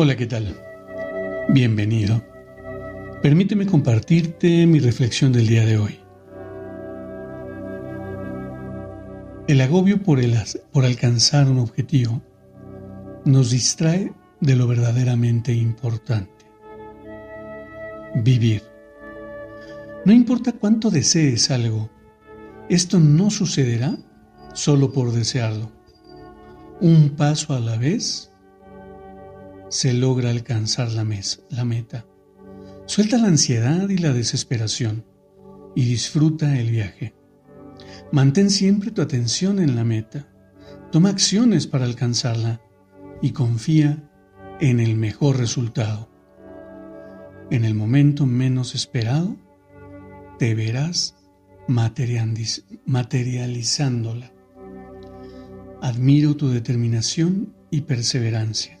Hola, ¿qué tal? Bienvenido. Permíteme compartirte mi reflexión del día de hoy. El agobio por, alcanzar un objetivo nos distrae de lo verdaderamente importante. Vivir. No importa cuánto desees algo, esto no sucederá solo por desearlo. Un paso a la vez se logra alcanzar la, la meta. Suelta la ansiedad y la desesperación y disfruta el viaje. Mantén siempre tu atención en la meta. Toma acciones para alcanzarla y confía en el mejor resultado. En el momento menos esperado, te verás materializándola. Admiro tu determinación y perseverancia.